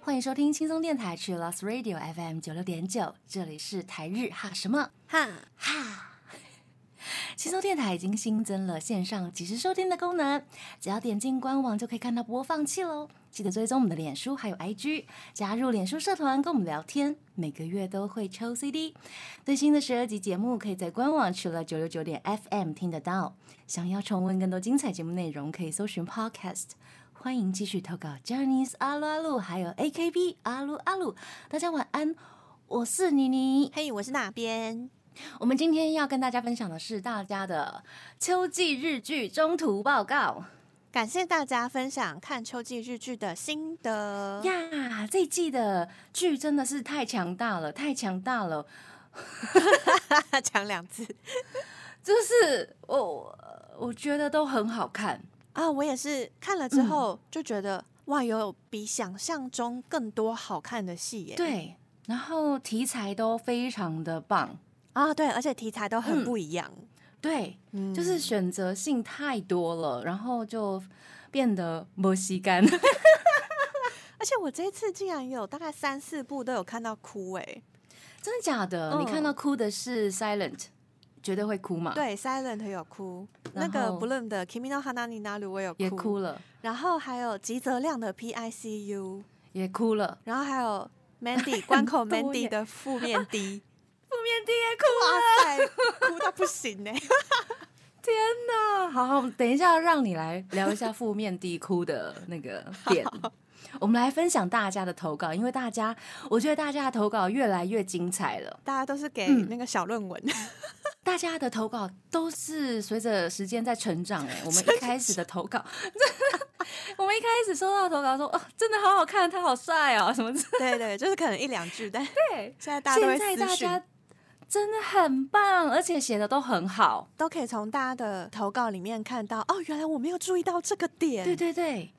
欢迎收听轻松电台，去 Lost Radio FM 九六点九，这里是台日哈什么哈，哈。轻松电台已经新增了线上即时收听的功能，只要点进官网就可以看到播放器喽。记得追踪我们的脸书还有 IG，加入脸书社团跟我们聊天，每个月都会抽 CD。最新的十二集节目可以在官网除了九六九点 FM 听得到。想要重温更多精彩节目内容，可以搜寻 Podcast。欢迎继续投稿 j a n i c e 阿鲁阿鲁，还有 AKB 阿鲁阿鲁。大家晚安，我是妮妮。嘿，我是那边。我们今天要跟大家分享的是大家的秋季日剧中途报告感谢大家分享看秋季日剧的心得。呀！这一季的剧真的是太强大了，太强大了，讲两次 就是我我觉得都很好看。啊！我也是看了之后就觉得，哇，有比想象中更多好看的戏耶。对，然后题材都非常的棒，啊，对，而且题材都很不一样。对，嗯就是选择性太多了，然后就变得没吸干。而且我这一次竟然有大概三四部都有看到哭哎。真的假的？嗯你看到哭的是 Silent，绝对会哭嘛？，对，Silent 有哭，那然个后 Bloom 的 Kimi no Hana ni Naru 我有也哭了，然后还有吉泽亮的 PICU，也哭了。然后还有 Mandy 关口 Mandy 的负面 D，负面 D 也哭哇塞，哭到不行呢、天哪！好好，等一下让你来聊一下负面地哭的那个点。我们来分享大家的投稿，因为大家，我觉得大家的投稿越来越精彩了。大家都是给嗯那个小论文，大家的投稿都是随着时间在成长哎。我们一开始的投稿，我们一开始收到投稿说，哦，真的好好看，他好帅哦，什么之类对对，就是可能一两句，但对。现在大家都在大私讯家，真的很棒，而且写的都很好。都可以从大家的投稿里面看到，哦，原来我没有注意到这个点，对对对，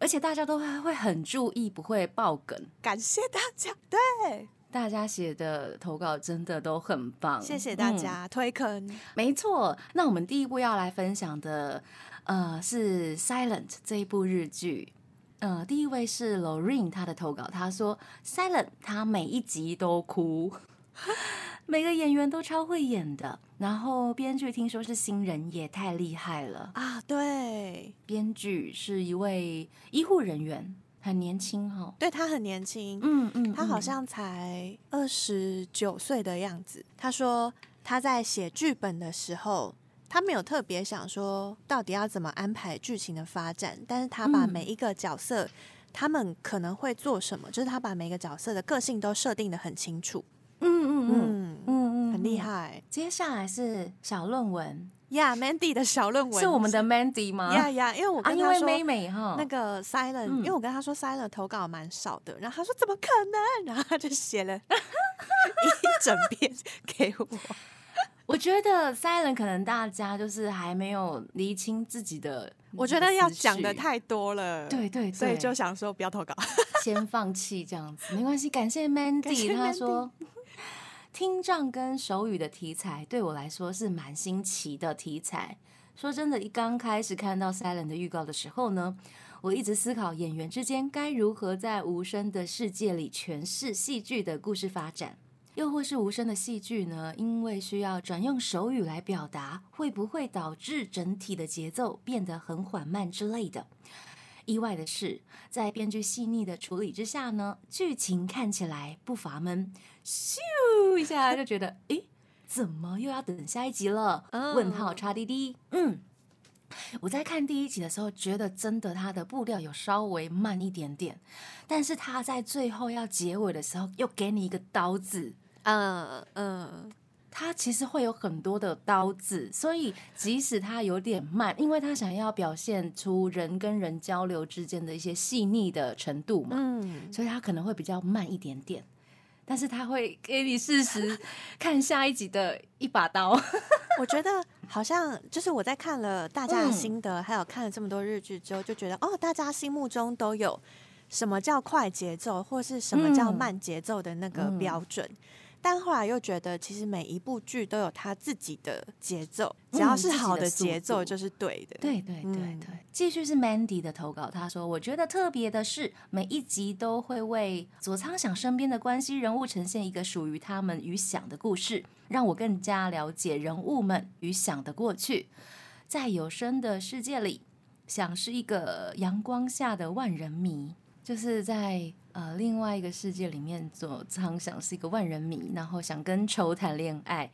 而且大家都会会很注意，不会爆梗。感谢大家，对，大家写的投稿真的都很棒，谢谢大嗯。家、推坑，没错，那我们第一部要来分享的，呃，是《Silent》这一部日剧。呃，第一位是 Lorraine，她的投稿，她说《Silent》她每一集都哭，每个演员都超会演的。然后编剧听说是新人，也太厉害了。啊，对，编剧是一位医护人员，很年轻哈、哦。对他很年轻，嗯嗯，嗯他好像才二十九岁的样子。他说他在写剧本的时候，他没有特别想说到底要怎么安排剧情的发展，但是他把嗯每一个角色。他们可能会做什么？就是他把每个角色的个性都设定的很清楚，嗯嗯嗯嗯，很厉害。接下来是小论文，呀。Mandy 的小论文是我们的 Mandy 吗？呀呀，因为我跟他说妹妹哈，那个 Silent，、嗯因为我跟他说 Silent 投稿蛮少的，然后他说怎么可能？然后他就写了 一整篇给我。我觉得 Silent 可能大家就是还没有厘清自己的，我觉得要讲的的太多了，对对对，所以就想说不要投稿。先放弃这样子，没关系。感谢 Mandy，他说听障跟手语的题材对我来说是蛮新奇的题材。说真的，一刚开始看到 Silent 的预告的时候呢，我一直思考演员之间该如何在无声的世界里诠释戏剧的故事发展。又或是无声的戏剧呢？因为需要转用手语来表达，会不会导致整体的节奏变得很缓慢之类的？意外的是，在编剧细腻的处理之下呢，剧情看起来不乏闷，咻一下就觉得，诶，怎么又要等下一集了？嗯问号叉滴滴，嗯。我在看第一集的时候，觉得真的它的步调有稍微慢一点点，但是它在最后要结尾的时候，又给你一个刀子，嗯嗯，它其实会有很多的刀子，所以即使它有点慢，因为它想要表现出人跟人交流之间的一些细腻的程度嘛，嗯，所以它可能会比较慢一点点。但是它会给你适时看下一集的一把刀。我觉得好像就是我在看了大家的嗯心得，还有看了这么多日剧之后，就觉得哦，大家心目中都有什么叫快节奏，或是什么叫嗯慢节奏的那个嗯标准。但后来又觉得，其实每一部剧都有它自己的节奏，只要是好的节奏就是对的。对对对嗯对，继续是 Mandy 的投稿，他说：“我觉得特别的是，每一集都会为佐仓想身边的关系人物呈现一个属于他们与想的故事，让我更加了解人物们与想的过去。在有声的世界里，想是一个阳光下的万人迷，就是在呃另外一个世界里面，佐仓想是一个万人迷，然后想跟球谈恋爱，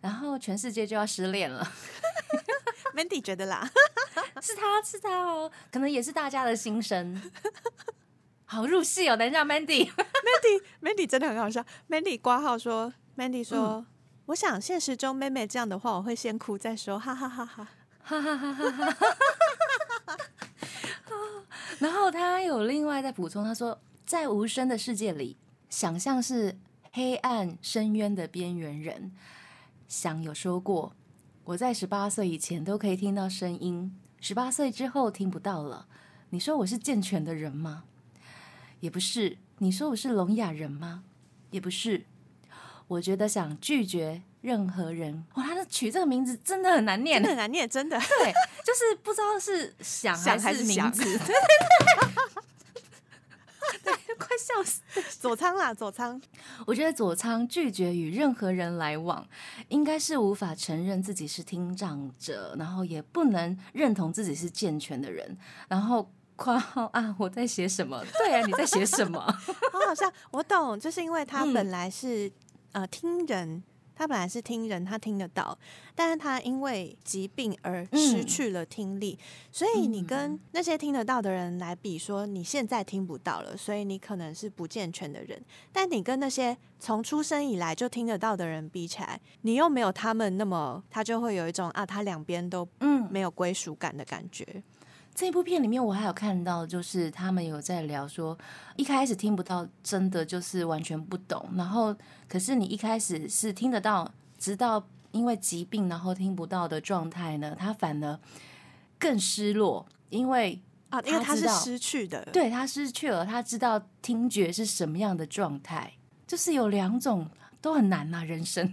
然后全世界就要失恋了。” Mandy 觉得啦，是他是他哦，可能也是大家的心声。好入戏哦！等一下，Mandy，Mandy，Mandy 真的很好笑。Mandy 挂号说，Mandy 说，我想现实中妹妹这样的话，我会先哭再说，哈哈哈哈。哈哈哈哈哈哈。然后他有另外再补充，他说，在无声的世界里，想象是黑暗深渊的边缘人。想有说过，我在十八岁以前都可以听到声音，十八岁之后听不到了。你说我是健全的人吗？也不是。你说我是聋哑人吗？也不是。我觉得想拒绝任何人。哇，他的取这个名字真的很难念真的，很难念，真的。对，就是不知道是想想还是名字，笑死。佐仓啦，佐仓。我觉得佐仓拒绝与任何人来往，应该是无法承认自己是听障者，然后也不能认同自己是健全的人，然后括号啊，我在写什么？对啊，你在写什么？好好笑，我懂，就是因为他嗯本来是、呃听人，他本来是听人，他听得到，但是他因为疾病而失嗯去了听力，所以你跟那些听得到的人来比，说你现在听不到了，所以你可能是不健全的人，但你跟那些从出生以来就听得到的人比起来，你又没有他们那么，他就会有一种啊，他两边都嗯，没有归属感的感觉。这部片里面我还有看到，就是他们有在聊说，一开始听不到，真的就是完全不懂，然后可是你一开始是听得到，直到因为疾病然后听不到的状态呢，他反而更失落，因为啊，因为他是失去的，对他失去了，他知道听觉是什么样的状态，就是有两种都很难呐、人生。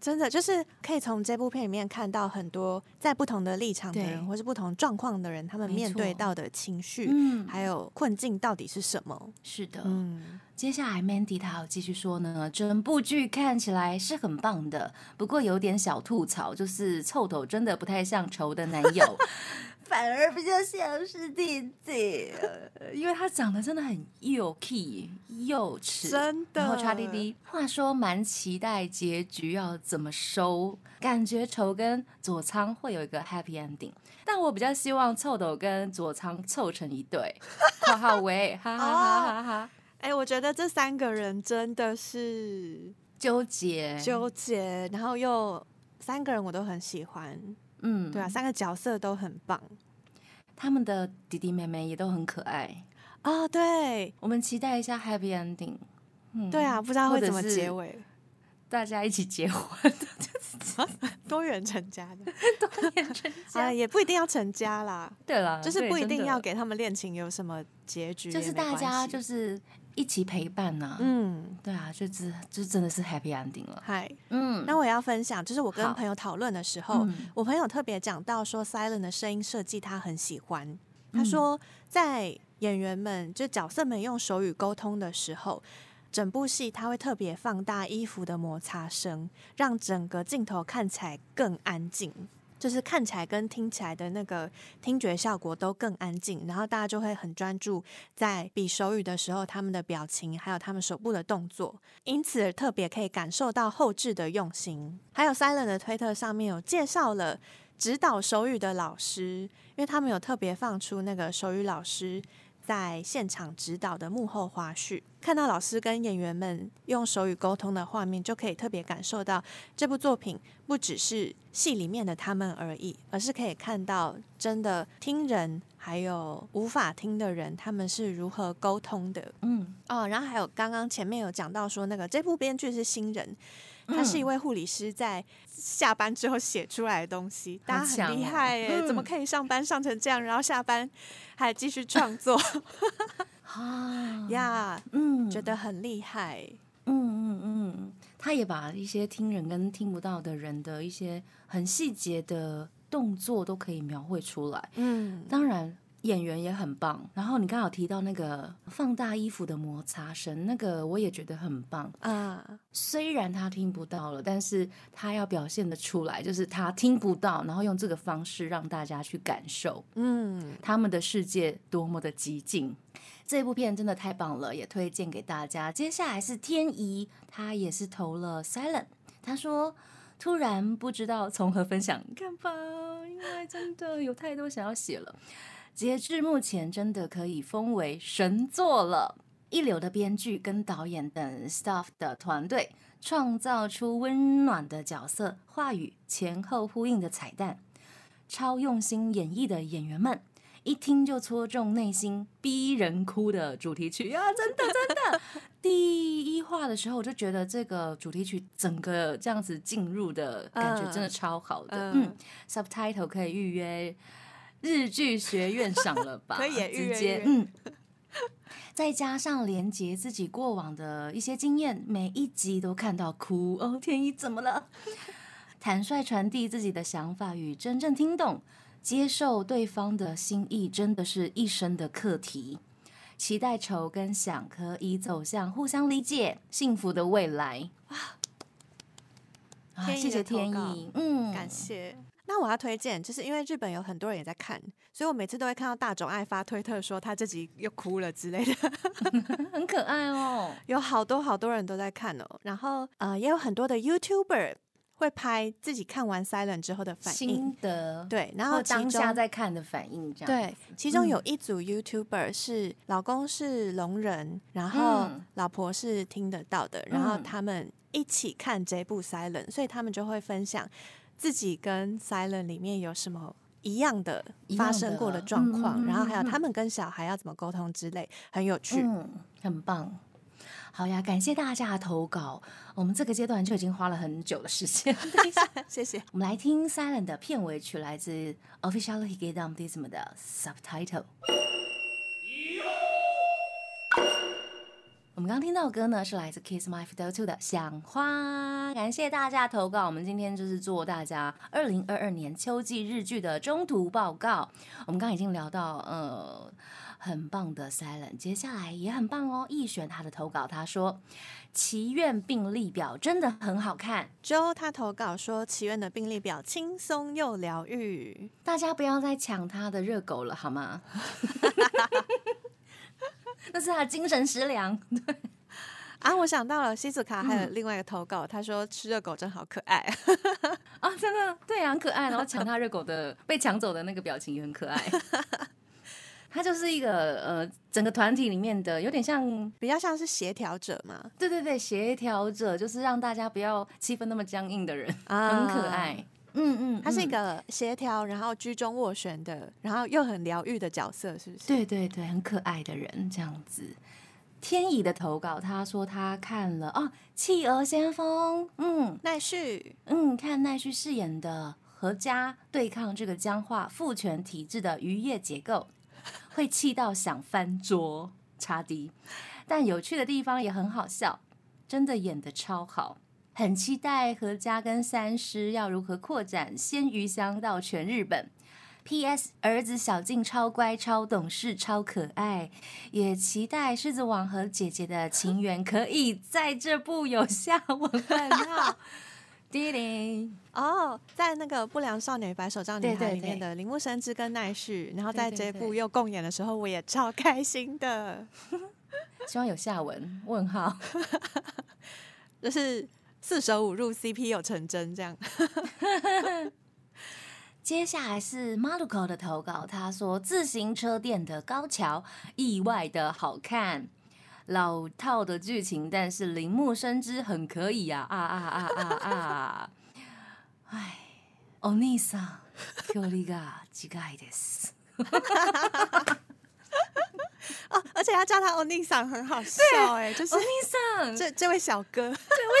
真的就是可以从这部片里面看到很多在不同的立场的人，或是不同状况的人，他们面对到的情绪，嗯，还有困境到底是什么？是的，嗯，接下来，Mandy 她要继续说呢，整部剧看起来是很棒的，不过有点小吐槽，就是臭头真的不太像仇的男友，反而比较像是弟弟，呃因为他长得真的很幼 key 幼齿，真的然后叉滴滴。话说蛮期待结局要怎么收，感觉仇跟佐仓会有一个 happy ending，但我比较希望臭斗跟佐仓凑成一对，括号喂，哈哈哈哈哈。哎、我觉得这三个人真的是纠结，纠结，然后又三个人我都很喜欢，嗯，对啊，三个角色都很棒。他们的弟弟妹妹也都很可爱，啊、对。我们期待一下 happy ending。嗯，对啊，不知道会怎么结尾，大家一起结婚，多元成家的。多元成啊，家。也不一定要成家啦，对了，就是不一定要给他们恋情有什么结局，就是大家就是是一起陪伴呐、嗯，对啊，就是就真的是 happy ending 了。嗨。嗯，那我也要分享，就是我跟朋友讨论的时候，嗯我朋友特别讲到说，Silent 的声音设计他很喜欢。嗯他说，在演员们就角色们用手语沟通的时候，整部戏他会特别放大衣服的摩擦声，让整个镜头看起来更安静。就是看起来跟听起来的那个听觉效果都更安静，然后大家就会很专注在比手语的时候，他们的表情还有他们手部的动作，因此特别可以感受到后置的用心。还有 Silent 的推特上面有介绍了指导手语的老师，因为他们有特别放出那个手语老师在现场指导的幕后花絮，看到老师跟演员们用手语沟通的画面，就可以特别感受到这部作品不只是戏里面的他们而已，而是可以看到真的听人还有无法听的人，他们是如何沟通的。嗯，哦，然后还有刚刚前面有讲到说，那个这部编剧是新人，他是一位护理师，在下班之后写出来的东西，大家很厉害 耶！怎么嗯可以上班上成这样，然后下班还继续创作 啊，呀？嗯，觉得很厉害。嗯嗯嗯嗯，他也把一些听人跟听不到的人的一些很细节的动作都可以描绘出来。嗯，当然，演员也很棒。然后你刚好提到那个放大衣服的摩擦声，那个我也觉得很棒。啊，虽然他听不到了，但是他要表现的出来，就是他听不到，然后用这个方式让大家去感受嗯，他们的世界多么的激进。这部片真的太棒了，也推荐给大家。接下来是天怡，他也是投了 Silent，他说。突然不知道从何分享，看吧，因为真的有太多想要写了。截至目前，真的可以封为神作了。一流的编剧跟导演等 staff 的团队，创造出温暖的角色、话语前后呼应的彩蛋，超用心演绎的演员们，一听就戳中内心、逼人哭的主题曲啊！真的真的，第一话的时候我就觉得这个主题曲整个这样子进入的感觉真的超好的。嗯嗯 subtitle 可以预约日剧学院赏了吧？直接嗯。再加上连接自己过往的一些经验，每一集都看到哭哦，天一怎么了？坦率传递自己的想法与真正听懂、接受对方的心意，真的是一生的课题。期待愁跟想可以走向互相理解、幸福的未来。啊，天意谢谢天意，嗯，感谢。那我要推荐，就是因为日本有很多人也在看，所以我每次都会看到大冢爱发推特说他自己又哭了之类的，很可爱哦。有好多好多人都在看哦。然后呃，也有很多的 YouTuber 会拍自己看完 Silent 之后的反应心，得，对，然然后当下在看的反应，这样对，其中有嗯一组 YouTuber 是老公是聋人，然后嗯老婆是听得到的，然后嗯他们一起看这部 Silent，所以他们就会分享自己跟 Silent 里面有什么一样的发生过的的状况，然后还有嗯他们跟小孩要怎么沟通之类，很有趣。嗯，很棒。好呀，感谢大家的投稿。我们这个阶段就已经花了很久的时间。谢谢。我们来听 Silent 的片尾曲，来自 Official Higedam Dism 的 Subtitle。我们刚听到的歌呢，是来自 Kiss My Fiddle Two 的《想花》。感谢大家投稿，我们今天就是做大家二零二二年秋季日剧的中途报告。我们刚刚已经聊到，呃，很棒的 Silent，接下来也很棒哦。易璇他的投稿，他说《祈愿病历表》真的很好看，Joe 他投稿说，祈愿的病历表轻松又疗愈。大家不要再抢他的热狗了，好吗？那是他精神食粮。对啊，我想到了，西子卡还有嗯另外一个投稿，他说吃热狗真好可爱。啊，真的，对啊，很可爱。然后抢他热狗的被抢走的那个表情也很可爱。他就是一个呃，整个团体里面的有点像，比较像是协调者嘛，对对对，协调者，就是让大家不要气氛那么僵硬的人，啊很可爱。嗯嗯，他是一嗯个协调，然后居中斡旋的，然后又很疗愈的角色，是不是？对对对，很可爱的人这样子。天乙的投稿，他说他看了哦，《企鹅先锋》，嗯奈绪，嗯，看奈绪饰演的何家对抗这个僵化父权体制的渔业结构，会气到想翻桌，差低。但有趣的地方也很好笑，真的演的超好。很期待何家跟三师要如何扩展鲜鱼香到全日本。P.S. 儿子小静超乖、超懂事、超可爱，也期待狮子王和姐姐的情缘可以在这部有下文问号。滴铃，哦，在那个《不良少女白手杖女孩》里面的铃木伸之跟奈绪，然后在这部又共演的时候，我也超开心的，希望有下文问号。就是四舍五入 CP 有成真这样。接下来是 Maruko 的投稿，他说自行车店的高桥意外的好看，老套的剧情，但是铃木伸之很可以啊啊啊啊啊啊！哎，お兄さん、距離が近いです。 哦，而且他叫他欧尼桑很好笑哎、就是お兄さん，这这这位小哥为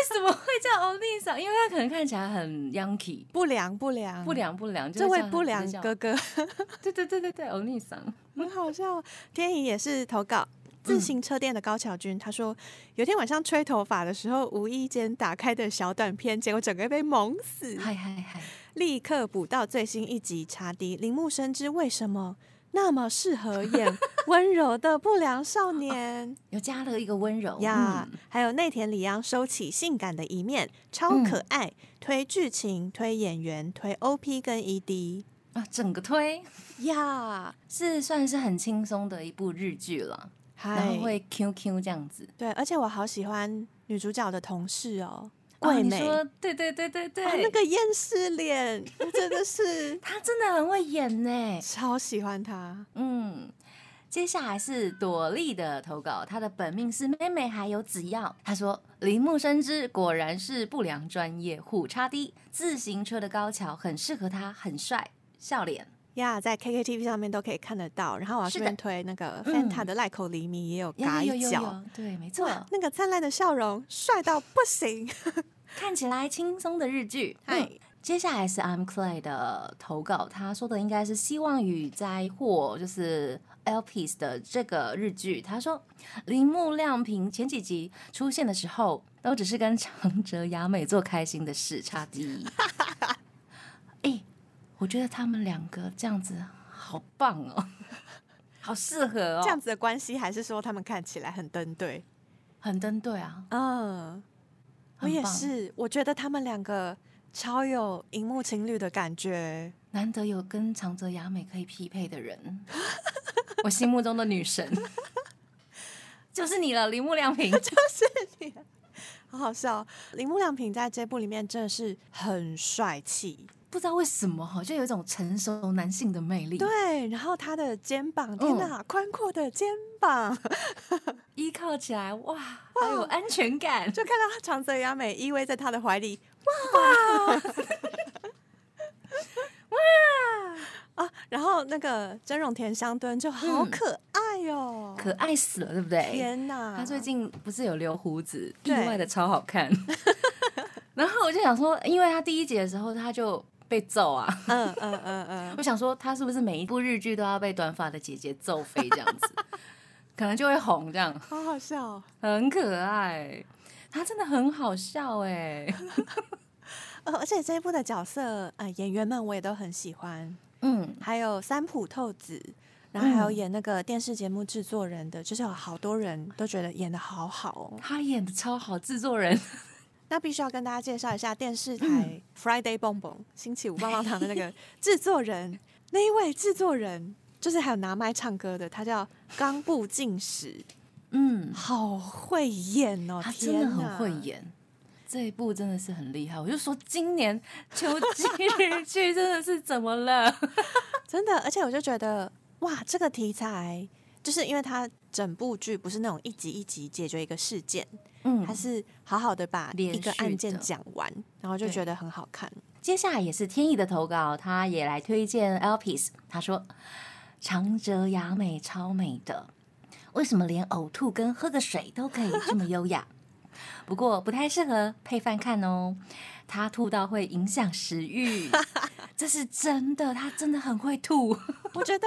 什么会叫お兄さん？因为他可能看起来很 Yankee，不良不良不，良不良，就这会叫他位不良直接叫哥哥对对对对对，お兄さん。很好笑。天怡也是投稿， 自行车店的高桥君，他说有天晚上吹头发的时候，无意间打开的小短片，结果整个被蒙死，嗨嗨嗨，立刻补到最新一集。查迪铃木生之为什么 那么适合演温柔的不良少年。又加了一个温柔。呀？嗯。还有内田里央收起性感的一面，超可爱。推剧情，推演员，推 OP 跟 E ED 啊，整个推？呀，是算是很轻松的一部日剧了，然后会 QQ 这样子。对，而且我好喜欢女主角的同事哦，桂美。说对对对对对，啊，那个厌世脸，我真的是 他真的很会演呢。超喜欢她。嗯，接下来是朵莉的投稿，她的本命是妹妹，还有子耀。她说：“铃木深知果然是不良专业，虎叉低自行车的高桥很适合他，很帅，笑脸。呀在 KKTV 上面都可以看得到。然后我要是的顺便推那个嗯 Fanta 的赖口黎明也有有嘎一脚，对，没错，哇，那个灿烂的笑容，帅到不行。看起来轻松的日剧。嗨嗯接下来是 I'm Clay 的投稿，他说的应该是希望与灾祸，就是 LPS 的这个日剧。他说铃木亮平前几集出现的时候，都只是跟长泽雅美做开心的事，差第一。哎、我觉得他们两个这样子好棒哦，好适合哦，这样子的关系，还是说他们看起来很登对？很登对啊。嗯，我也是，我觉得他们两个超有荧幕情侣的感觉。难得有跟长泽雅美可以匹配的人，我心目中的女神 就是你了，铃木亮平。就是你好好笑，铃木亮平在这部里面真的是很帅气，不知道为什么哈，就有一种成熟男性的魅力。，对，然后他的肩膀，天哪，宽阔的肩膀，依靠起来哇，好有安全感。就看到长泽雅美依偎在他的怀里，哇哇 啊！然后那个真荣田香敦就好嗯可爱哦，可爱死了，对不对？天哪！他最近不是有留胡子，意外的超好看。然后我就想说，因为他第一集的时候他就被揍啊，嗯嗯嗯嗯，我想说他是不是每一部日剧都要被短发的姐姐揍飞这样子，可能就会红这样。好好笑哦。很可爱，他真的很好笑哎。呃，而且这一部的角色，呃，演员们我也都很喜欢，嗯，还有三浦透子，然后还有嗯演那个电视节目制作人的，就是有好多人都觉得演的好好哦。他演的超好，制作人那必须要跟大家介绍一下电视台嗯 Friday 蹦蹦星期五棒棒糖的那个 制作人，那一位制作人就是还有拿麦唱歌的，他叫冈部进史，嗯，好会演哦，他真的天很会哪。演。这一部真的是很厉害，我就说今年秋季日剧真的是怎么了？真的，而且我就觉得哇，这个题材就是因为它整部剧不是那种一集一集解决一个事件，嗯它是好好的把连一个案件讲完，然后就觉得很好看。接下来也是天意的投稿，他也来推荐 Elpis，他说长泽雅美超美的，为什么连呕吐跟喝个水都可以这么优雅？不过不太适合配饭看哦，他吐到会影响食欲，这是真的，他真的很会吐，我觉得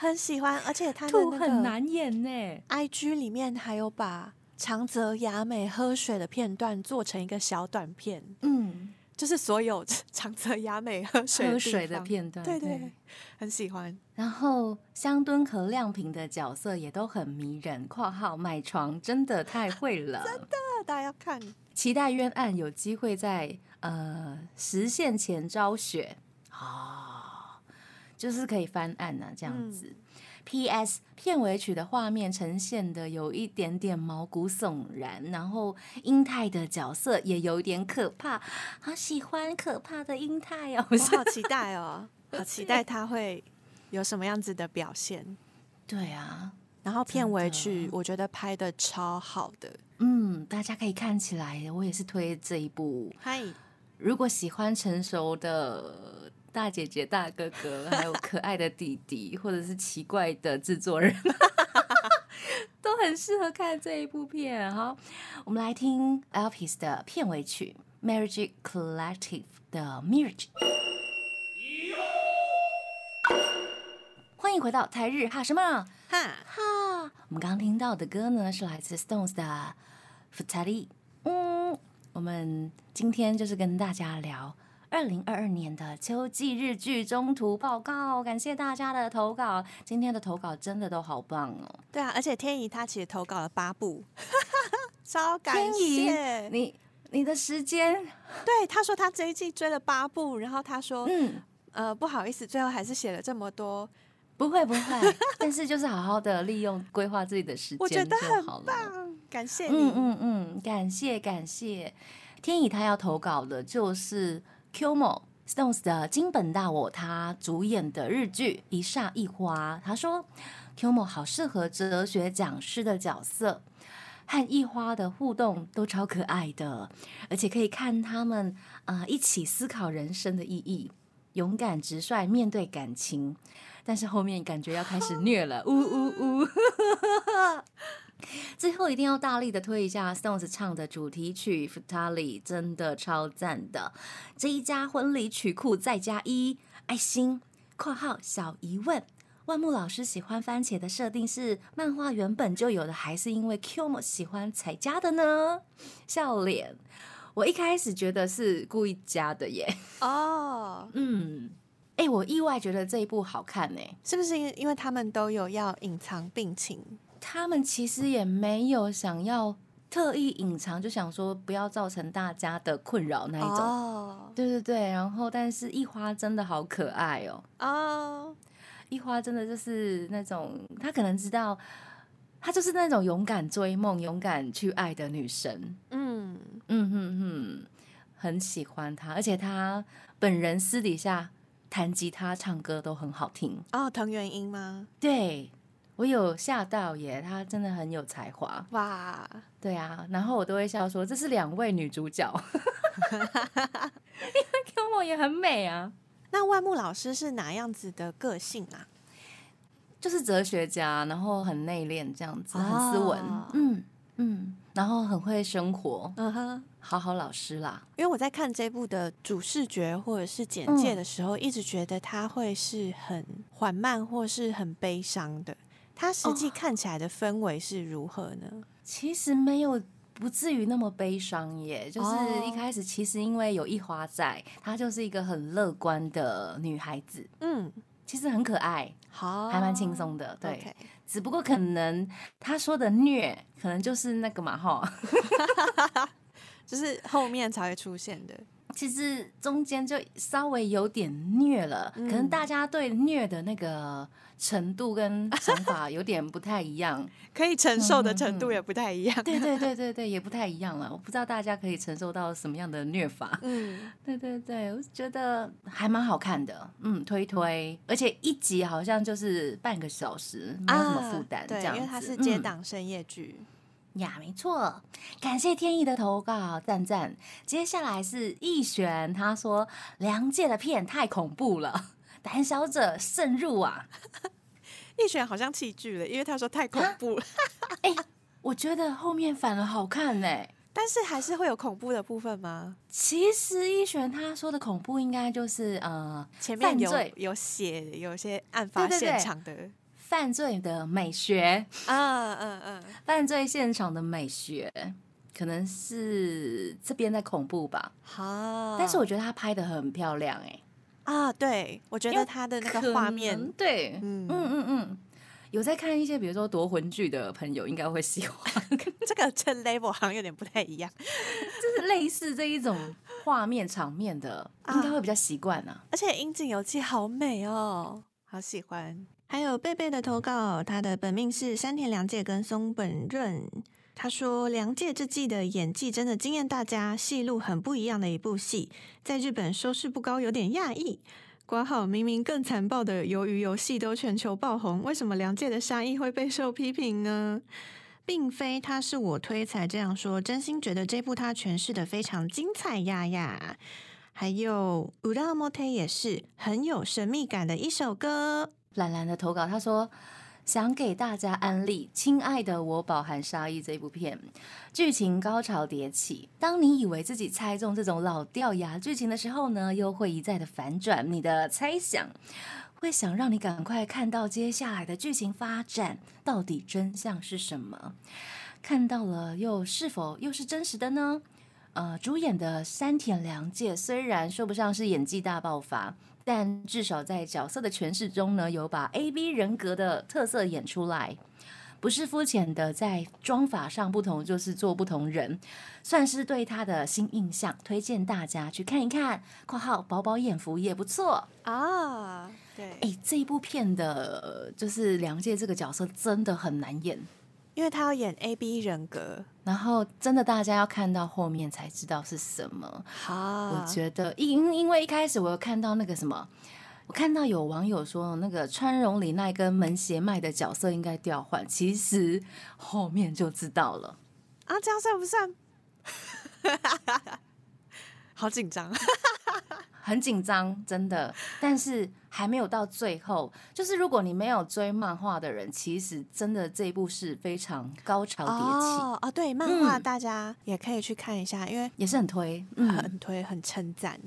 很喜欢，而且他的那个很难演呢。IG 里面还有把长泽雅美喝水的片段做成一个小短片，嗯，就是所有长泽雅美喝水喝水的片段，对对，很喜欢。然后香敦和亮平的角色也都很迷人。（括号买床真的太会了，真的。大家要看，期待冤案有机会在呃实现前昭雪啊、就是可以翻案呢、这样子。P.S. 片尾曲的画面呈现的有一点点毛骨悚然，然后英泰的角色也有一点可怕，好喜欢可怕的英泰哦。我好期待哦，好期待他会有什么样子的表现。对啊，然后片尾曲我觉得拍的超好的，嗯，大家可以看起来，我也是推这一部。嗨，如果喜欢成熟的大姐姐、大哥哥，还有可爱的弟弟，或者是奇怪的制作人，都很适合看这一部片。好，我们来听 Elpis 的片尾曲《Marriage Collective》的 Marriage。欢迎回到台日哈什么哈，哈？我们刚刚听到的歌呢，是来自 Stones 的《f u t a l i 嗯，我们今天就是跟大家聊二零二二年的秋季日剧中途报告。感谢大家的投稿，今天的投稿真的都好棒哦。对啊，而且天怡她其实投稿了八部，超感谢。你你的时间，对，他说他这一季追了八部，然后他说，嗯，呃，不好意思，最后还是写了这么多，不会不会，但是就是好好的利用规划自己的时间，我觉得很好。棒，感谢你。嗯嗯嗯，感谢感谢。天乙他要投稿的就是 Qmo Stones 的金本大我他主演的日剧《一煞一花》。他说 Qmo 好适合哲学讲师的角色，和一花的互动都超可爱的，而且可以看他们啊、一起思考人生的意义，勇敢直率面对感情。但是后面感觉要开始虐了，呜呜呜！最后一定要大力的推一下 Stones 唱的主题曲《f u t a l i 真的超赞的。这一家婚礼曲库再加一爱心（括号小疑问）。万木老师喜欢番茄的设定是漫画原本就有的，还是因为 Q 喜欢才加的呢？笑脸，我一开始觉得是故意加的耶。哦，嗯，哎、我意外觉得这一部好看呢。是不是因为因为他们都有要隐藏病情？他们其实也没有想要特意隐藏，就想说不要造成大家的困扰那一种。哦对对对，然后但是一花真的好可爱哦，哦，一花真的就是那种她可能知道，她就是那种勇敢追梦、勇敢去爱的女神。嗯，嗯哼哼，很喜欢她，而且她本人私底下弹吉他、唱歌都很好听。哦，藤原英吗？对我有吓到耶，她真的很有才华。哇，对啊，然后我都会笑说这是两位女主角，因为 Q 梦也很美啊，那万木老师是哪样子的个性啊？就是哲学家，然后很内敛这样子，很斯文，哦嗯嗯，然后很会生活，嗯哼，好好老师啦，因为我在看这部的主视觉或者是简介的时候，一直觉得他会是很缓慢或是很悲伤的。它实际看起来的氛围是如何呢？其实没有。不至于那么悲伤耶，就是哦一开始其实因为有一花在，她就是一个很乐观的女孩子，嗯，其实很可爱，好，还蛮轻松的，对。只不过可能她说的虐，可能就是那个嘛哈，就是后面才会出现的。其实中间就稍微有点虐了，嗯可能大家对虐的那个程度跟想法有点不太一样。可以承受的程度也不太一样。对对对对对，也不太一样了。我不知道大家可以承受到什么样的虐法。嗯，对对对，我觉得还蛮好看的，嗯，推推，而且一集好像就是半个小时，没有什么负担，对，样子。因为它是接嗯档深夜剧。呀，没错，感谢天意的投稿，赞赞。接下来是易璇，他说梁界的片太恐怖了，胆小者慎入啊！易璇好像弃剧了，因为他说太恐怖了，我觉得后面反而好看呢。但是还是会有恐怖的部分吗？其实易璇他说的恐怖，应该就是呃前面有有血，有些案发现场的。犯罪的美学，啊嗯嗯，犯罪现场的美学，可能是这边在恐怖吧。好。但是我觉得他拍的很漂亮哎。啊，对，我觉得他的那个画面，对，嗯嗯嗯有在看一些比如说夺魂剧的朋友应该会喜欢，这个这 level 好像有点不太一样。就是类似这一种画面场面的，啊应该会比较习惯啊。而且樱井游纪好美哦，好喜欢。还有贝贝的投稿，他的本命是山田凉介跟松本润。他说：“凉介这季的演技真的惊艳大家，戏路很不一样的一部戏，在日本收视不高，有点讶异。挂号明明更残暴的《鱿鱼游戏》都全球爆红，为什么凉介的杀意会备受批评呢？并非他是我推才这样说，真心觉得这部他诠释的非常精彩呀呀。还有《乌拉莫忒》也是很有神秘感的一首歌。兰兰的投稿，他说想给大家安利《亲爱的我饱含杀意》这部片，剧情高潮迭起。当你以为自己猜中这种老掉牙剧情的时候呢，又会一再的反转你的猜想。会想让你赶快看到接下来的剧情发展，到底真相是什么？看到了又是否又是真实的呢？呃，主演的山田凉介虽然说不上是演技大爆发，但至少在角色的诠释中呢，有把 A B 人格的特色演出来，不是肤浅的在妆法上不同就是做不同人，算是对他的新印象，推荐大家去看一看。（括号饱饱眼福也不错啊，对，哎，这一部片的就是梁介这个角色真的很难演。因为他要演 A B 人格，然后真的大家要看到后面才知道是什么。好，我觉得因因为一开始我有看到那个什么，我看到有网友说那个川荣里奈跟门胁麦的角色应该调换，其实后面就知道了。啊，这样算不算？好紧张。很紧张，真的，但是还没有到最后。就是如果你没有追漫画的人，其实真的这一部是非常高潮迭起哦。哦，对，漫画大家也可以去看一下，因为也是很推，很推，很称赞。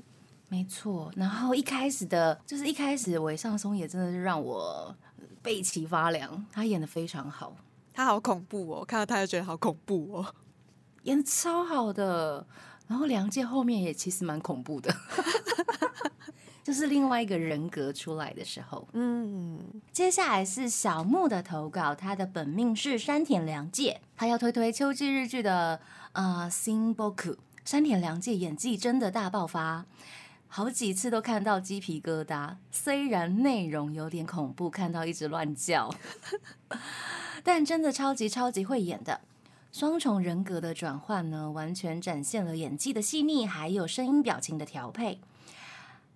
没错。然后一开始的，就是一开始尾上松也真的是让我背脊发凉，他演的非常好，他好恐怖哦，看到他就觉得好恐怖哦，演超好的。然后梁界后面也其实蛮恐怖的，就是另外一个人格出来的时候。嗯，接下来是小木的投稿，他的本命是山田凉介，他要推推秋季日剧的呃新 boku。山田凉介演技真的大爆发，好几次都看到鸡皮疙瘩。虽然内容有点恐怖，看到一直乱叫，但真的超级超级会演的。双重人格的转换呢，完全展现了演技的细腻，还有声音表情的调配。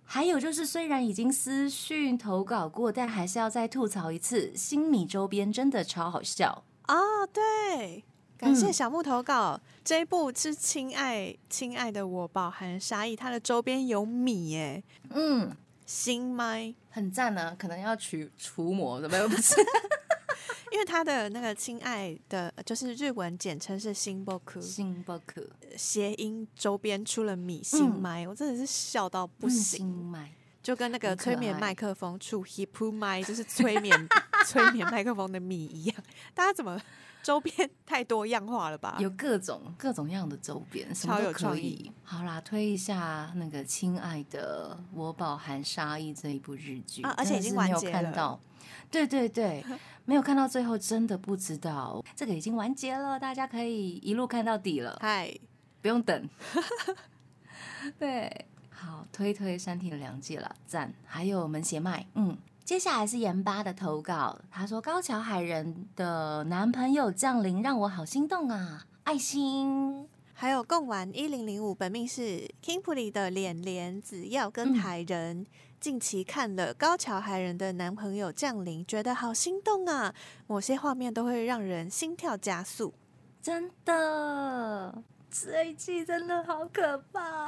还有就是，虽然已经私讯投稿过，但还是要再吐槽一次。新米周边真的超好笑啊！对，感谢小木投稿。这一部是《亲爱亲爱的我》，饱含沙溢，它的周边有米耶。嗯，新麦很赞呢，可能要取除魔怎么又不是？因为他的那个亲爱的，就是日文简称是新波克，新波克谐音周边出了米新麦，我真的是笑到不行。就跟那个催眠麦克风出 hip 麦，就是催眠催眠麦克风的米一样。大家怎么周边太多样化了吧？有各种各种样的周边，超有创意。好啦，推一下那个亲爱的我饱含沙溢这一部日剧，而且已经完结了。对对对，没有看到最后，真的不知道这个已经完结了，大家可以一路看到底了。嗨，不用等。对，好推推山田凉介了，赞。还有门胁麦，嗯，接下来是盐巴的投稿，他说高桥海人的男朋友降临让我好心动啊，爱心。还有贡丸一零零五，本命是 Kingplay 的脸脸子耀跟海人。近期看了高桥海人的男朋友降临，觉得好心动啊！某些画面都会让人心跳加速，真的，这一季真的好可怕，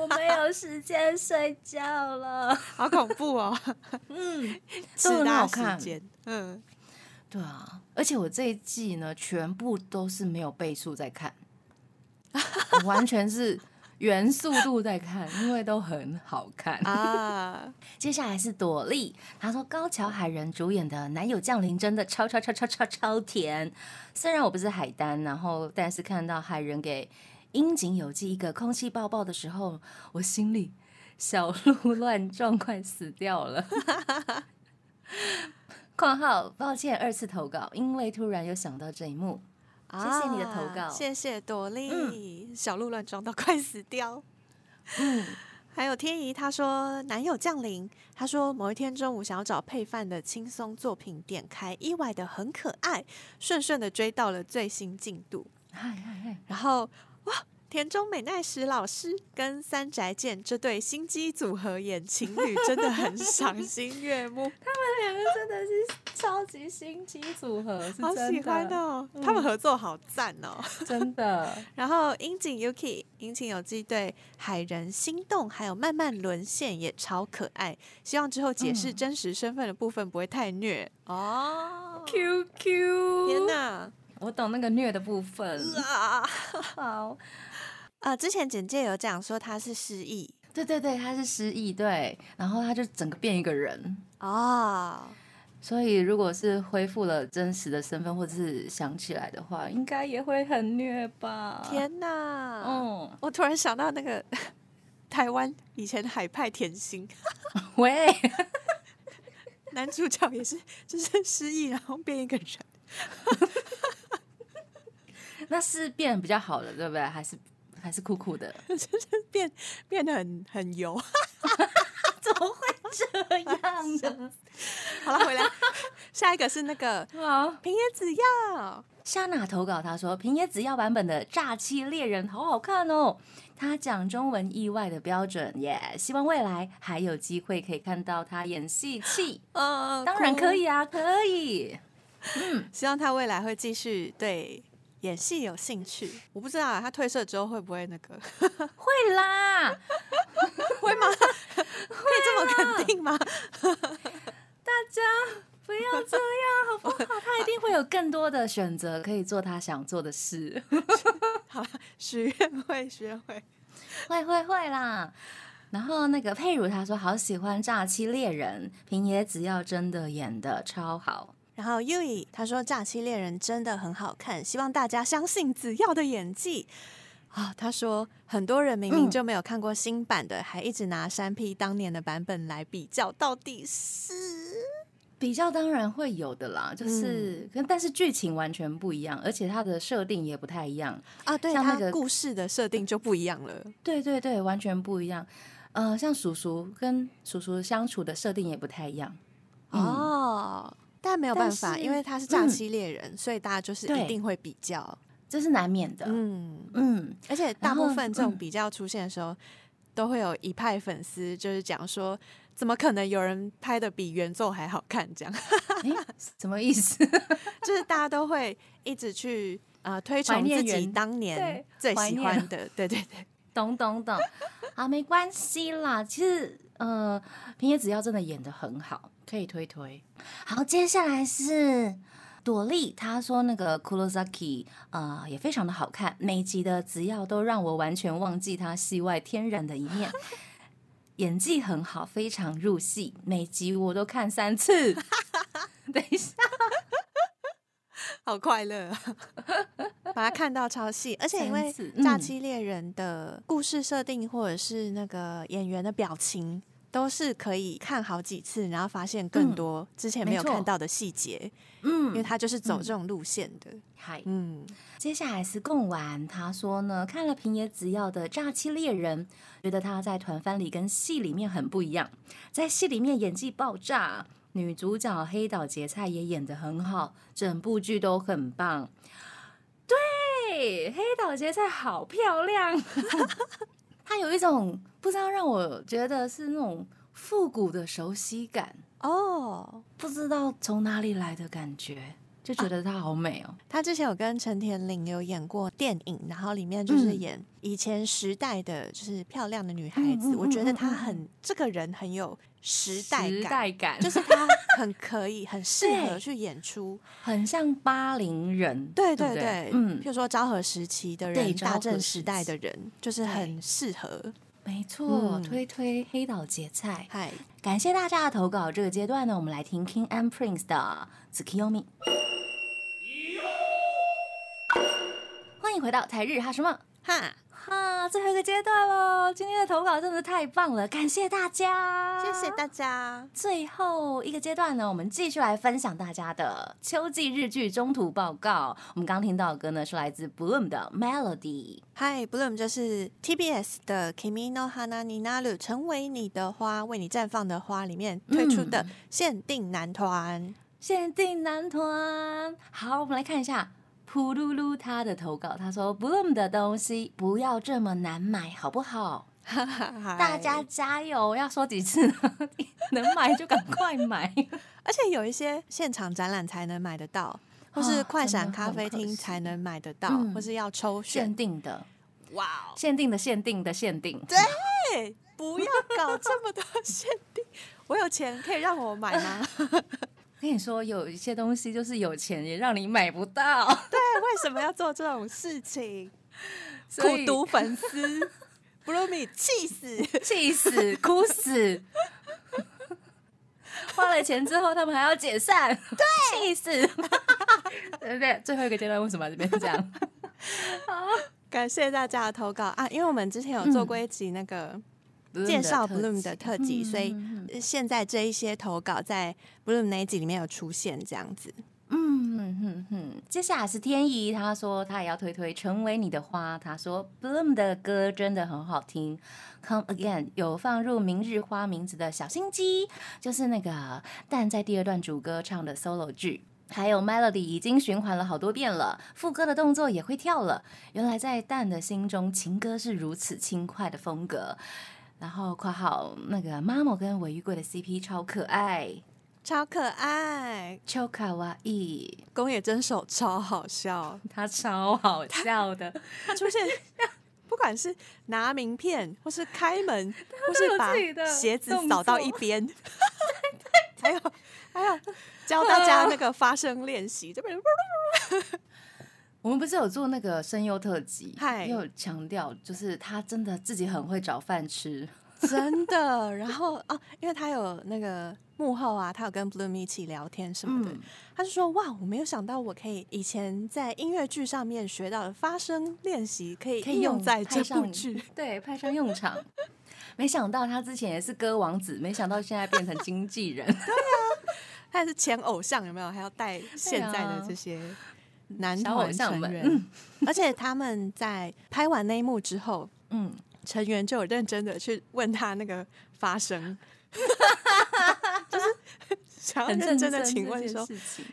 我没有时间睡觉了，好恐怖哦！嗯，都很好看，嗯，对啊，而且我这一季呢，全部都是没有倍数在看，完全是。原速度在看，因为都很好看啊。接下来是朵莉，她说高桥海人主演的《男友降临》真的超超超超超超甜。虽然我不是海丹，然后但是看到海人给樱井有纪一个空气抱抱的时候，我心里小鹿乱撞，快死掉了。括号抱歉二次投稿，因为突然又想到这一幕。谢谢你的投稿，谢谢朵莉。小鹿乱撞到快死掉。嗯，还有天怡，她说男友降临，她说某一天中午想要找配饭的轻松作品，点开意外的很可爱，顺顺的追到了最新进度。嗨嗨嗨，然后哇。田中美奈实老师跟三宅健这对心机组合演情侣，真的很赏心悦目。他们两个真的是超级心机组合，好喜欢哦！他们合作好赞哦，真的。然后樱井 Yuki、樱井有纪对海人心动，还有慢慢沦陷也超可爱。希望之后解释真实身份的部分不会太虐哦。Q Q，天哪，我懂那个虐的部分啊。好。呃，之前简介有讲说他是失忆，对对对，他是失忆，对，然后他就整个变一个人，哦，所以如果是恢复了真实的身份，或者是想起来的话，应该也会很虐吧？天哪！嗯，我突然想到那个台湾以前海派甜心，喂，男主角也是就是失忆，然后变一个人。那是变比较好了，对不对？还是还是酷酷的？就是变变得很很油。怎么会这样呢？好了，回来，下一个是那个好，平野紫耀。夏娜投稿，她说平野紫耀版本的《诈欺猎人》好好看哦。他讲中文意外的标准耶希望未来还有机会可以看到他演戏气。嗯，当然可以啊，可以。嗯希望他未来会继续对演戏有兴趣。我不知道啊他退社之后会不会那个 会啦，会吗？可以这么肯定吗？大家不要这样好不好？他一定会有更多的选择，可以做他想做的事。好了，许愿会，许愿会。会会会啦。然后那个佩如她说好喜欢《诈欺猎人》，平野紫耀真的演的超好。然后 U 以他说《假期猎人》真的很好看，希望大家相信子耀的演技。啊、他说很多人明明嗯就没有看过新版的，还一直拿山 P 当年的版本来比较，到底是比较当然会有的啦，就是跟、但是剧情完全不一样，而且它的设定也不太一样。啊？对，他像那个故事的设定就不一样了。对对对，完全不一样。呃，像叔叔跟叔叔相处的设定也不太一样。嗯哦，但没有办法，因为他是诈欺猎人，所以大家就是一定会比较。这是难免的。嗯，嗯，而且大部分这种嗯比较出现的时候，都会有一派粉丝就是讲说，怎么可能有人拍的比原作还好看？这样，诶，什么意思？就是大家都会一直去呃推崇自己当年最喜欢的，对对对，懂懂 懂，啊，没关系啦。其实呃，平野紫耀真的演的很好，可以推推。好，接下来是朵莉，她说那个 Kurosaki 呃也非常的好看，每集的紫耀都让我完全忘记他戏外天然的一面。演技很好，非常入戏，每集我都看三次。等一下，好快乐啊，把它看到超细，而且因为三次《诈嗯欺猎人》的故事设定或者是那个演员的表情。都是可以看好几次，然后发现更嗯多之前没有看到的细节，嗯。因为他就是走这种路线的。嗨，嗯，接下来是贡丸，他说呢，看了平野紫耀的《诈欺猎人》，觉得他在团番里跟戏里面很不一样，在戏里面演技爆炸，女主角黑岛结菜也演得很好，整部剧都很棒。对，黑岛结菜好漂亮，她有一种不知道让我觉得是那种复古的熟悉感，哦，不知道从哪里来的感觉，就觉得她好美哦。她之前有跟陈田玲有演过电影，然后里面就是嗯演以前时代的，就是漂亮的女孩子。我觉得她很这个人很有时代时感，代感就是她 很可以，很适合去演出。很像八零人，对对不对对，嗯譬，如说昭和时期的人，大正时时代的人，就是很适合。没错，嗯推推黑岛结菜。嗨，感谢大家的投稿，这个阶段呢，我们来听 King and Prince 的 Tsukiyomi。欢迎回到台日哈什么哈，哈，最后一个阶段喽！今天的投稿真的太棒了，感谢大家，谢谢大家。最后一个阶段呢，我们继续来分享大家的秋季日剧中途报告。我们刚听到的歌呢，是来自 Bloom 的 Melody。嗨，Bloom 就是 TBS 的《Kimi no Hana ni Naru》，成为你的花，为你绽放的花里面推出的嗯限定男团。限定男团。好，我们来看一下普噜噜他的投稿，他说：“Bloom 的东西不要这么难买，好不好？大 大家，加油！要说几次呢？能买就赶快买。而且有一些现场展览才能买得到，或是啊快闪咖啡厅才能买得到，嗯或是要抽限。定的，哇哦！限定的，限定的，限定。对，不要搞这么多限定。我有钱可以让我买吗？跟你说，有一些东西就是有钱也让你买不到，对，为什么要做这种事情？苦读粉丝，Bloomy 气死！气死，哭死。花了钱之后，他们还要解散，对，气死！对不对？最后一个阶段为什么这边这样？感谢大家的投稿啊！因为我们之前有做过一集那个介绍 Bloom 的特辑，所以现在这一些投稿在 Bloom 那一集里面有出现，这样子。嗯哼哼哼，接下来是天怡，他说他也要推推《成为你的花》，他说 Bloom 的歌真的很好听，《Come Again》有放入明日花名字的小心机，就是那个但在第二段主歌唱的 solo 句，还有 Melody 已经循环了好多遍了，副歌的动作也会跳了。原来在蛋的心中，情歌是如此轻快的风格。然后括号那个 Mamo 跟尾玉贵的 CP 超可爱。超可爱，超卡哇伊，宫野真守超好笑，他超好笑的，他出现，不管是拿名片，或是开门，或是把鞋子扫到一边，还有还有教大家那个发声练习，这边，我们不是有做那个声优特辑，有强调，就是他真的自己很会找饭吃。真的，然后哦，因为他有那个幕后啊，他有跟 Bloom 一起聊天什么的，他就说哇，我没有想到我可以以前在音乐剧上面学到的发声练习，可以应用在这部剧，对，派上用 场。没想到他之前也是歌王子，没想到现在变成经纪人。对啊，他是前偶像，有没有？还要带现在的这些男团成员，而且他们在拍完那一幕之后，嗯。成员就有认真的去问他那个发声，就是想要认真的请问说，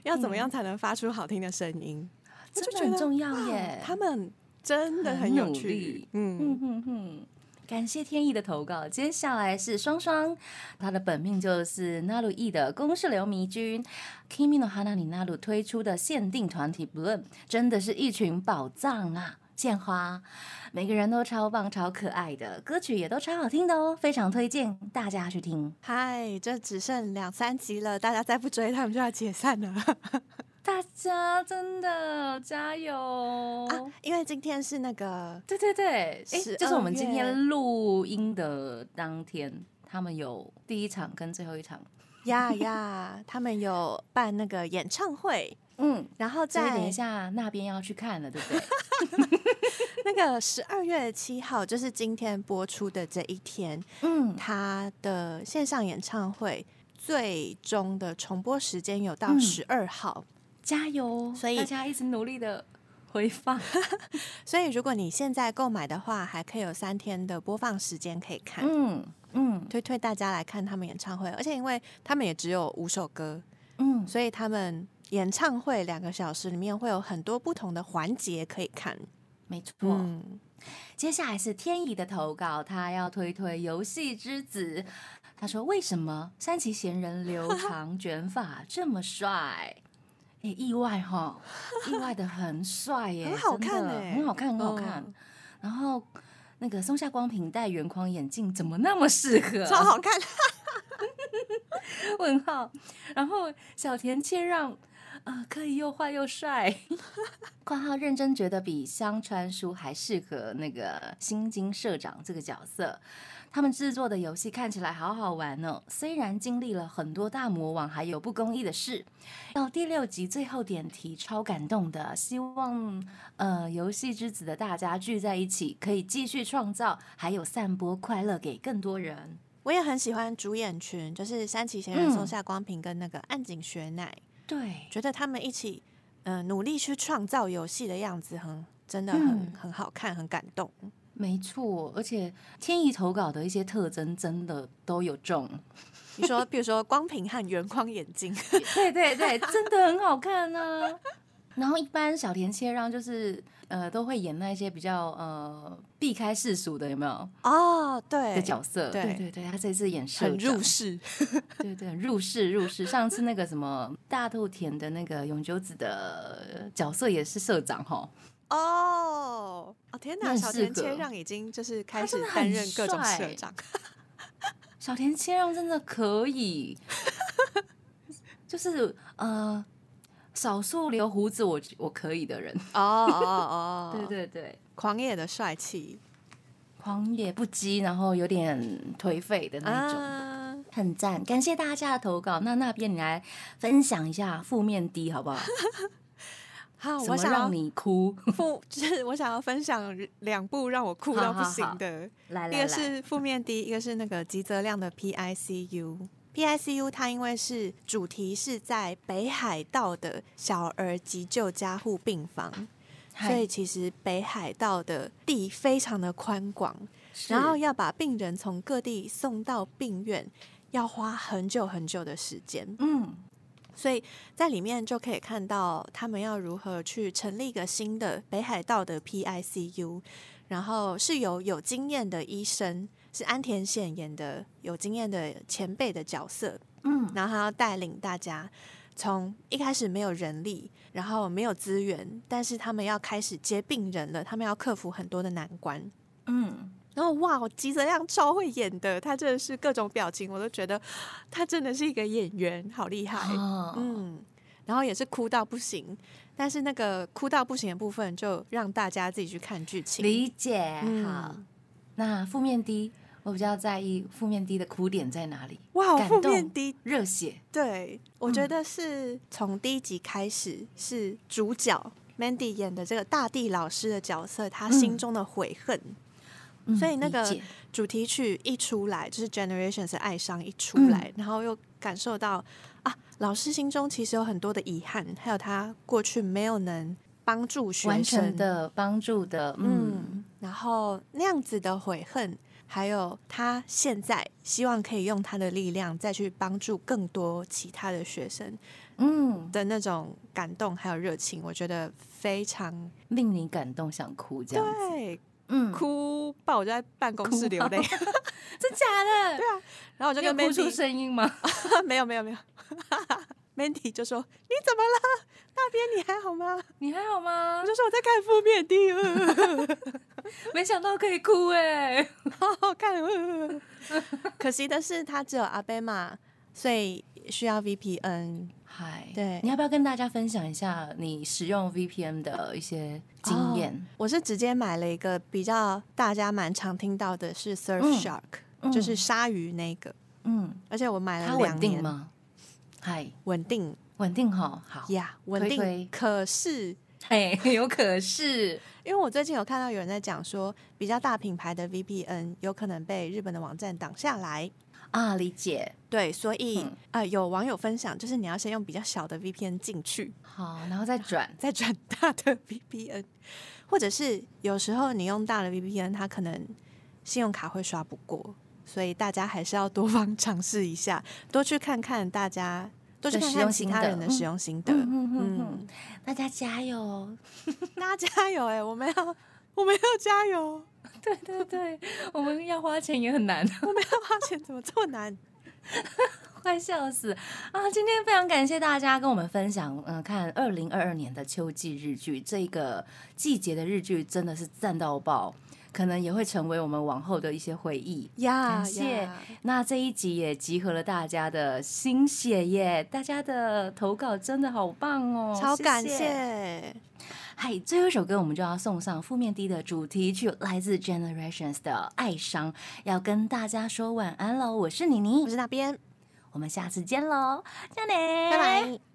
要怎么样才能发出好听的声音？这就很重要耶。他们真的很有趣。嗯嗯嗯嗯，感谢天意的投稿。接下来是双双，他的本命就是纳鲁意的公式流迷君，Kimi no Hana 里纳鲁推出的限定团体 Bloom，真的是一群宝藏啊！献花，每个人都超棒、超可爱的，歌曲也都超好听的哦，非常推荐大家去听。嗨，这只剩两三集了，大家再不追，他们就要解散了。大家真的加油啊！因为今天是那个，对对对，哎，就是我们今天录音的当天，他们有第一场跟最后一场。呀呀，他们有办那个演唱会。嗯，然后再等一下，那边要去看了，对不对？那个十二月七号就是今天播出的这一天，嗯，他的线上演唱会最终的重播时间有到十二号，加油！所以大家一直努力的回放，所以如果你现在购买的话，还可以有三天的播放时间可以看。嗯嗯，推推大家来看他们演唱会，而且因为他们也只有五首歌，嗯，所以他们。演唱会两个小时里面会有很多不同的环节可以看，没错。嗯，接下来是天意的投稿，他要推推游戏之子。他说：“为什么山崎贤人留长卷发这么帅？哎，意外哈，意外的很帅耶，很好看哎，很好看，很好看。然后那个松下光平戴圆框眼镜怎么那么适合？超好看。问号。然后小田切让。”啊，可以又坏又帅。括号认真觉得比香川书还适合那个新津社长这个角色。他们制作的游戏看起来好好玩哦，虽然经历了很多大魔王还有不公义的事。到第六集最后点题，超感动的。希望呃游戏之子的大家聚在一起，可以继续创造，还有散播快乐给更多人。我也很喜欢主演群，就是山崎贤人、松下光平跟那个岸井雪乃。对，觉得他们一起，嗯，努力去创造游戏的样子，很真的很很好看，很感动。没错，而且天意投稿的一些特征真的都有中。你说，比如说光屏和圆框眼镜，对对对，真的很好看呢。然后一般小田切让就是。呃，都会演那些比较呃避开世俗的，有没有？哦，对的角色，对对对，他这次演很入世，对对，入世入世。上次那个什么大豆田的那个永久子的角色也是社长哈。哦哦天哪，小田切让已经就是开始担任各种社长。小田切让真的可以，就是呃。少数留胡子我我可以的人哦哦哦，对对对，狂野的帅气，狂野不羁，然后有点颓废的那种。很赞，感谢大家的投稿。那那边你来分享一下负面 D 好不好？好，我想要你哭？负，就是我想要分享两部让我哭到不行的，一个是负面的一个是那个吉泽亮的 PICU。PICU 它因为是主题是在北海道的小儿急救加护病房，所以其实北海道的地非常的宽广，然后要把病人从各地送到病院，要花很久很久的时间。嗯所以在里面就可以看到他们要如何去成立一个新的北海道的 PICU，然后是由有经验的医生，是安田显演的有经验的前辈的角色，嗯然后他要带领大家从一开始没有人力，然后没有资源，但是他们要开始接病人了，他们要克服很多的难关。嗯，然后哇，吉泽亮超会演的，他真的是各种表情，我都觉得他真的是一个演员，好厉害。哦，嗯，然后也是哭到不行，但是那个哭到不行的部分，就让大家自己去看剧情。理解。嗯好，那负面低我比较在意负面低的哭点在哪里？哇，感负面低，热血，对我觉得是从第一集开始是主角 Mandy 演的这个大地老师的角色，他心中的悔恨。嗯所以那个主题曲一出来，就是 Generations 的哀伤一出来，然后又感受到啊，老师心中其实有很多的遗憾，还有他过去没有能帮助学生。的帮助的，嗯嗯，然后那样子的悔恨，还有他现在希望可以用他的力量再去帮助更多其他的学生嗯，的那种感动还有热情，我觉得非常令你感动想哭这样子，对，嗯，哭爆，我就在办公室流泪，真假的？对啊，然后我就跟你有哭出 Mandy 声音吗？没有没有没有，Mandy 就说你怎么了？那边你还好吗？你还好吗我？就说我在看负面的，没想到可以哭哎，好好看。呃可惜的是，他只有阿贝玛，所以需要 VPN。嗨，对。你要不要跟大家分享一下你使用 VPN 的一些经验？我是直接买了一个比较大家蛮常听到的是 Surf 嗯 Shark，、嗯就是鲨鱼那个，嗯，而且我买了它两年，稳定吗？嗨，稳定。稳定哈，好，呀稳定。推推可是。嘿，有可是，因为我最近有看到有人在讲说，比较大品牌的 VPN 有可能被日本的网站挡下来。啊，理解。对，所以、嗯呃，有网友分享，就是你要先用比较小的 VPN 进去，好，然后再转，再转大的 VPN，或者是有时候你用大的 VPN，它可能信用卡会刷不过，所以大家还是要多 方尝试一下，多去看看大家，多去看看其他人的使用心得。嗯嗯嗯嗯嗯，大家加油！大家加油、哎，我们要我们要加油，对对对，我们要花钱也很难，我们要花钱怎么这么难？快笑死啊！今天非常感谢大家跟我们分享，嗯、看二零二二年的秋季日剧，这个季节的日剧真的是赞到爆，可能也会成为我们往后的一些回忆。呀，感谢呀那这一集也集合了大家的心血耶，大家的投稿真的好棒哦，超感谢谢。嗨，最后一首歌我们就要送上负面低的主题曲，来自 Generations 的《爱伤》，要跟大家说晚安喽。我是妮妮我，是那边，我们下次见喽，加内，拜拜。